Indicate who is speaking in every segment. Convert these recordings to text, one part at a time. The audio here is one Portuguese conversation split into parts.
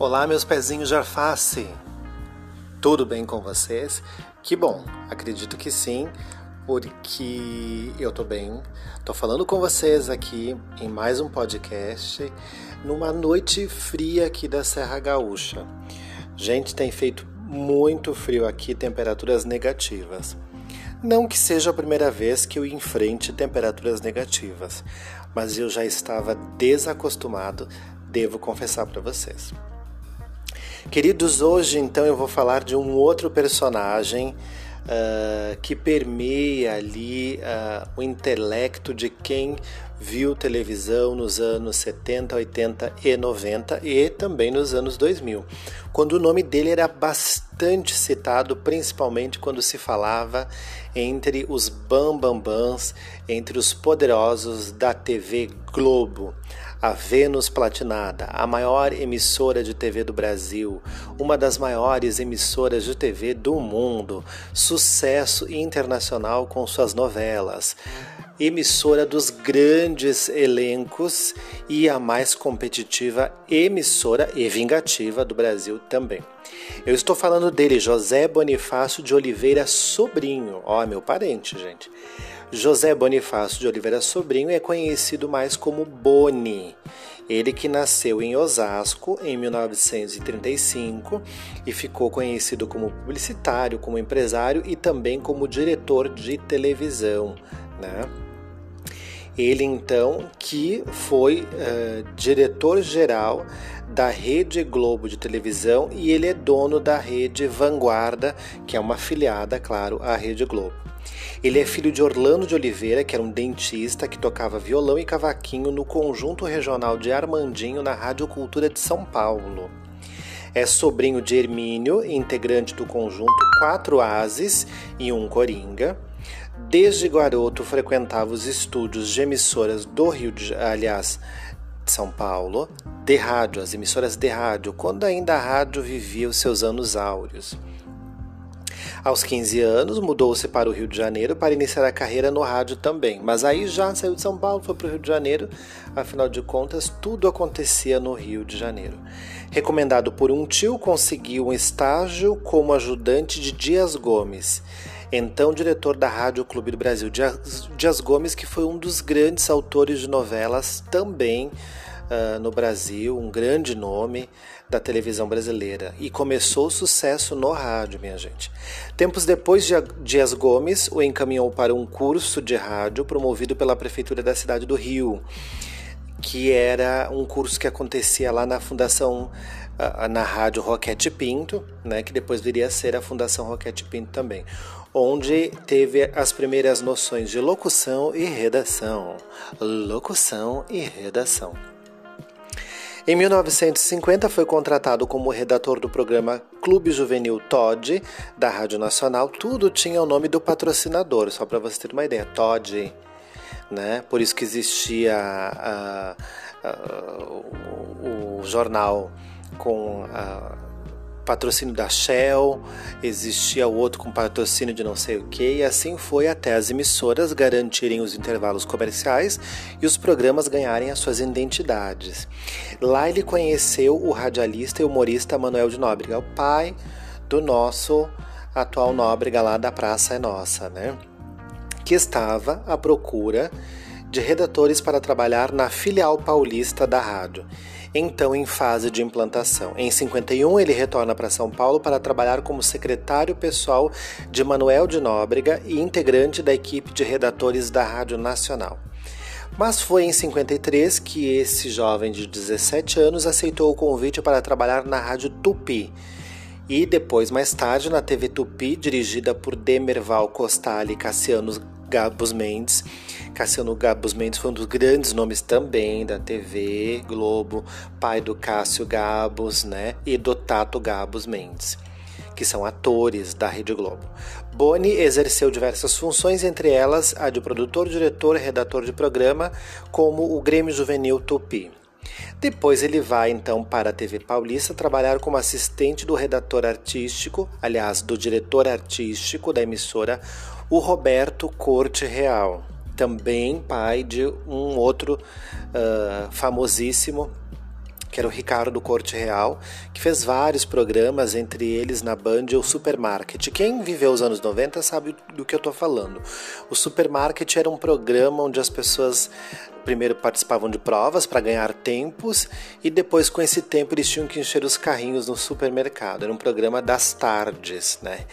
Speaker 1: Olá, meus pezinhos de alface. Tudo bem com vocês? Que bom, acredito que sim, porque eu tô bem. Tô falando com vocês aqui em mais um podcast numa noite fria aqui da Serra Gaúcha. Gente, tem feito muito frio aqui, temperaturas negativas. Não que seja a primeira vez que eu enfrente temperaturas negativas, mas eu já estava desacostumado, devo confessar para vocês. Queridos, hoje então eu vou falar de um outro personagem uh, que permeia ali uh, o intelecto de quem viu televisão nos anos 70, 80 e 90 e também nos anos 2000, quando o nome dele era bastante citado, principalmente quando se falava entre os bambambãs, entre os poderosos da TV Globo a Vênus Platinada, a maior emissora de TV do Brasil, uma das maiores emissoras de TV do mundo, sucesso internacional com suas novelas, emissora dos grandes elencos e a mais competitiva emissora e vingativa do Brasil também. Eu estou falando dele, José Bonifácio de Oliveira Sobrinho, ó, meu parente, gente. José Bonifácio de Oliveira Sobrinho é conhecido mais como Boni. Ele que nasceu em Osasco em 1935 e ficou conhecido como publicitário, como empresário e também como diretor de televisão, né? Ele então que foi uh, diretor-geral da Rede Globo de televisão e ele é dono da Rede Vanguarda, que é uma afiliada, claro, à Rede Globo. Ele é filho de Orlando de Oliveira, que era um dentista que tocava violão e cavaquinho no Conjunto Regional de Armandinho na Rádio Cultura de São Paulo. É sobrinho de Hermínio, integrante do conjunto Quatro Ases e um Coringa. Desde garoto frequentava os estúdios de emissoras do Rio de aliás, de São Paulo, de rádio, as emissoras de rádio, quando ainda a rádio vivia os seus anos áureos. Aos 15 anos, mudou-se para o Rio de Janeiro para iniciar a carreira no rádio também. Mas aí já saiu de São Paulo, foi para o Rio de Janeiro. Afinal de contas, tudo acontecia no Rio de Janeiro. Recomendado por um tio, conseguiu um estágio como ajudante de Dias Gomes então diretor da Rádio Clube do Brasil, Dias Gomes, que foi um dos grandes autores de novelas também uh, no Brasil, um grande nome da televisão brasileira e começou o sucesso no rádio, minha gente. Tempos depois, Dias Gomes o encaminhou para um curso de rádio promovido pela Prefeitura da cidade do Rio, que era um curso que acontecia lá na Fundação, uh, na Rádio Roquete Pinto, né, que depois viria a ser a Fundação Roquete Pinto também onde teve as primeiras noções de locução e redação. Locução e redação. Em 1950 foi contratado como redator do programa Clube Juvenil Todd da Rádio Nacional. Tudo tinha o nome do patrocinador, só para você ter uma ideia, Todd, né? Por isso que existia o, o, jornal com patrocínio da Shell, existia o outro com patrocínio de não sei o que, e assim foi até as emissoras garantirem os intervalos comerciais e os programas ganharem as suas identidades. Lá ele conheceu o radialista e humorista Manuel de Nóbrega, o pai do nosso atual Nóbrega lá da Praça é Nossa, né? Que estava à procura de redatores para trabalhar na filial paulista da rádio então em fase de implantação. Em 51, ele retorna para São Paulo para trabalhar como secretário pessoal de Manuel de Nóbrega e integrante da equipe de redatores da Rádio Nacional. Mas foi em 53 que esse jovem de 17 anos aceitou o convite para trabalhar na Rádio Tupi e depois, mais tarde, na TV Tupi, dirigida por Demerval Costali e Cassiano Gabus Mendes. Cassiano Gabus Mendes foi um dos grandes nomes também da TV Globo, pai do Cássio Gabus, né? E do Tato Gabus Mendes, que são atores da Rede Globo. Boni exerceu diversas funções, entre elas a de produtor, diretor e redator de programa, como o Grêmio Juvenil Tupi. Depois ele vai então para a TV Paulista trabalhar como assistente do redator artístico, aliás, do diretor artístico da emissora, o Roberto Corte Real, também pai de um outro uh, famosíssimo que era o Ricardo Corte Real, que fez vários programas, entre eles na Band o Supermarket. Quem viveu os anos 90 sabe do que eu estou falando. O Supermarket era um programa onde as pessoas primeiro participavam de provas para ganhar tempos e depois com esse tempo eles tinham que encher os carrinhos no supermercado. Era um programa das tardes, né?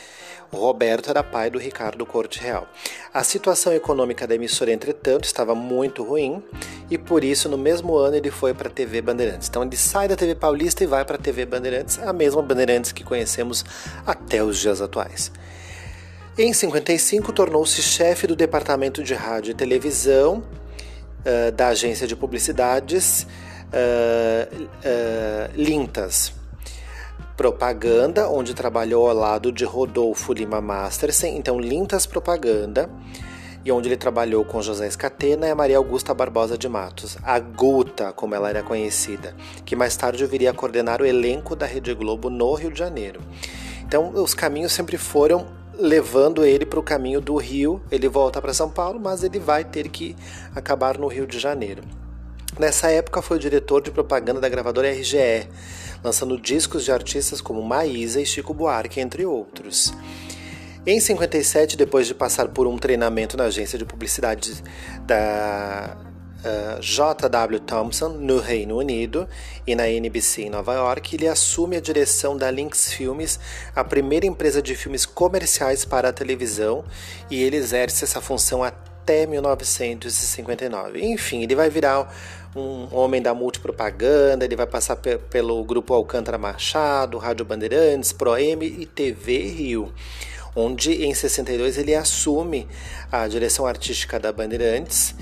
Speaker 1: O Roberto era pai do Ricardo Corte Real. A situação econômica da emissora, entretanto, estava muito ruim e por isso no mesmo ano ele foi para a TV Bandeirantes. Então ele sai da TV Paulista e vai para a TV Bandeirantes, a mesma Bandeirantes que conhecemos até os dias atuais. Em 55 tornou-se chefe do departamento de rádio e televisão uh, da agência de publicidades uh, Lintas Propaganda, onde trabalhou ao lado de Rodolfo Lima Mastersen, então Lintas Propaganda, e onde ele trabalhou com José Escatena e Maria Augusta Barbosa de Matos, a Guta, como ela era conhecida, que mais tarde viria a coordenar o elenco da Rede Globo no Rio de Janeiro. Então, os caminhos sempre foram levando ele para o caminho do Rio. Ele volta para São Paulo, mas ele vai ter que acabar no Rio de Janeiro. Nessa época foi o diretor de propaganda da gravadora RGE, lançando discos de artistas como Maísa e Chico Buarque, entre outros. Em 57, depois de passar por um treinamento na agência de publicidade da uh, eh, J.W. Thompson, no Reino Unido, e na NBC em Nova York, ele assume a direção da Lynx Filmes, a primeira empresa de filmes comerciais para a televisão, e ele exerce essa função até 1959. Enfim, ele vai virar um homem da multipropaganda, ele vai passar pelo grupo Alcântara Machado, Rádio Bandeirantes, ProM e TV Rio, onde em 62 ele assume a direção artística da Bandeirantes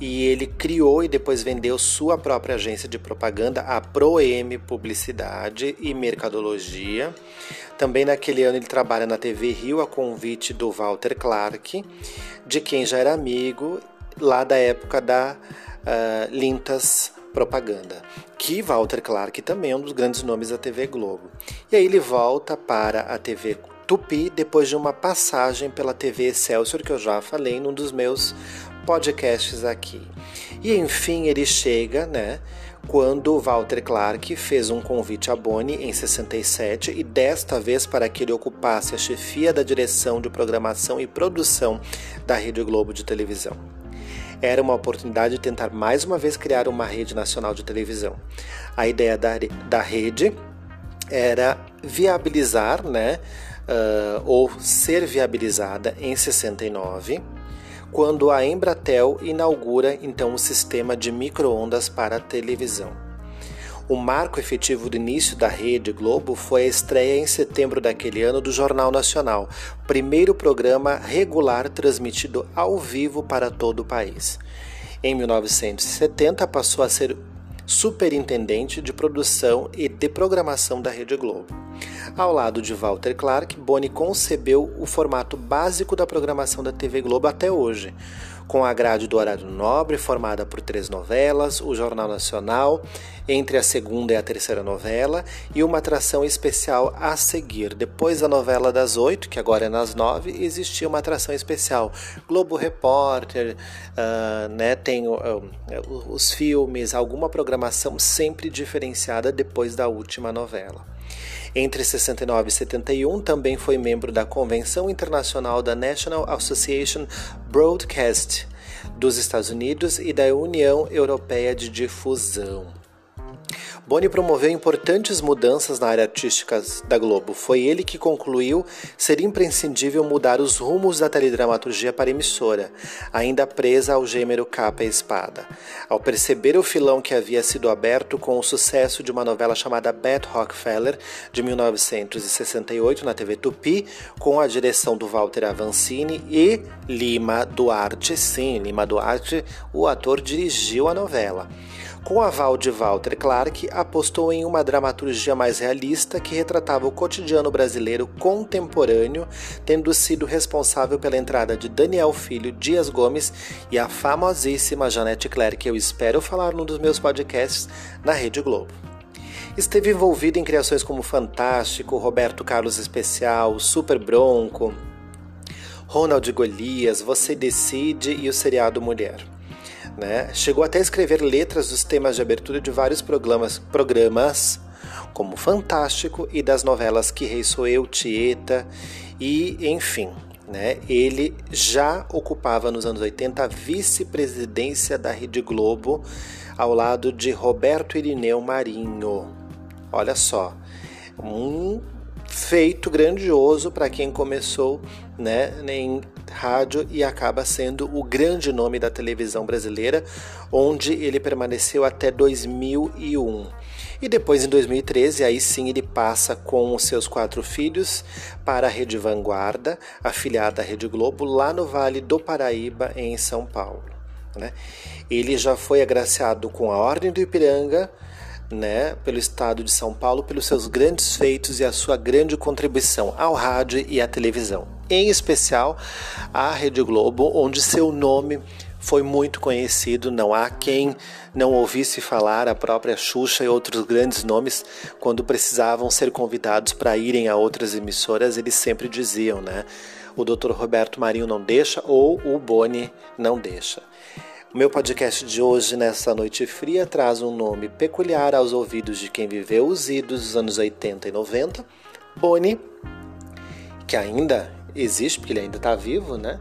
Speaker 1: e ele criou e depois vendeu sua própria agência de propaganda, a ProM Publicidade e Mercadologia. Também naquele ano ele trabalha na TV Rio a convite do Walter Clark, de quem já era amigo lá da época da uh, Lintas Propaganda, que Walter Clark também é um dos grandes nomes da TV Globo. E aí ele volta para a TV Tupi depois de uma passagem pela TV Excelsior, que eu já falei num dos meus podcasts aqui. E enfim ele chega, né? Quando Walter Clark fez um convite a Boni em 67 e desta vez para que ele ocupasse a chefia da direção de programação e produção da Rede Globo de televisão era uma oportunidade de tentar mais uma vez criar uma rede nacional de televisão. A ideia da, da rede era viabilizar, né, uh, ou ser viabilizada em 69, quando a Embratel inaugura então o sistema de microondas para a televisão. O marco efetivo do início da Rede Globo foi a estreia em setembro daquele ano do Jornal Nacional, primeiro programa regular transmitido ao vivo para todo o país. Em 1970 passou a ser superintendente de produção e de programação da Rede Globo. Ao lado de Walter Clark, Boni concebeu o formato básico da programação da TV Globo até hoje, com a grade do horário nobre, formada por três novelas, o Jornal Nacional, entre a segunda e a terceira novela, e uma atração especial a seguir. Depois da novela das oito, que agora é nas nove, existia uma atração especial. Globo Repórter, uh, né, tem uh, os filmes, alguma programação sempre diferenciada depois da última novela. Entre 69 e 71, também foi membro da Convenção Internacional da National Association Broadcast dos Estados Unidos e da União Europeia de Difusão. Boni promoveu importantes mudanças na área artística da Globo. Foi ele que concluiu ser imprescindível mudar os rumos da teledramaturgia para emissora, ainda presa ao gênero capa e espada. Ao perceber o filão que havia sido aberto com o sucesso de uma novela chamada Beth Rockefeller, de 1968, na TV Tupi, com a direção do Walter Avancini e Lima Duarte, sim, Lima Duarte, o ator dirigiu a novela. Com aval de Walter Clark, apostou em uma dramaturgia mais realista que retratava o cotidiano brasileiro contemporâneo, tendo sido responsável pela entrada de Daniel Filho Dias Gomes e a famosíssima Janete Claire, que eu espero falar num dos meus podcasts na Rede Globo. Esteve envolvido em criações como Fantástico, Roberto Carlos Especial, Super Bronco, Ronald Golias, Você Decide e o seriado Mulher. Né? Chegou até a escrever letras dos temas de abertura de vários programas, programas como Fantástico e das novelas Que Rei Sou Eu, Tieta e enfim. Né? Ele já ocupava nos anos 80 a vice-presidência da Rede Globo ao lado de Roberto Irineu Marinho. Olha só, um feito grandioso para quem começou né, em rádio e acaba sendo o grande nome da televisão brasileira, onde ele permaneceu até 2001. E depois, em 2013, aí sim ele passa com os seus quatro filhos para a Rede Vanguarda, afiliada à Rede Globo, lá no Vale do Paraíba, em São Paulo. Né? Ele já foi agraciado com a Ordem do Ipiranga, né, pelo estado de São Paulo, pelos seus grandes feitos e a sua grande contribuição ao rádio e à televisão, em especial à Rede Globo, onde seu nome foi muito conhecido. Não há quem não ouvisse falar a própria Xuxa e outros grandes nomes quando precisavam ser convidados para irem a outras emissoras, eles sempre diziam, né? O Dr. Roberto Marinho não deixa ou o Boni não deixa. O meu podcast de hoje, nessa noite fria, traz um nome peculiar aos ouvidos de quem viveu os idos dos anos 80 e 90, Boni, que ainda existe, porque ele ainda está vivo, né?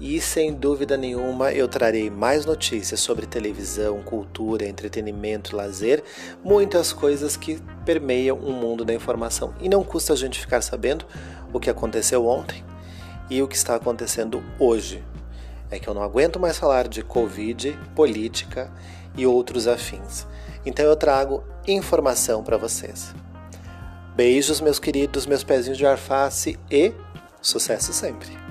Speaker 1: E sem dúvida nenhuma eu trarei mais notícias sobre televisão, cultura, entretenimento, lazer, muitas coisas que permeiam o mundo da informação. E não custa a gente ficar sabendo o que aconteceu ontem e o que está acontecendo hoje é que eu não aguento mais falar de Covid, política e outros afins. Então eu trago informação para vocês. Beijos, meus queridos, meus pezinhos de arface e sucesso sempre!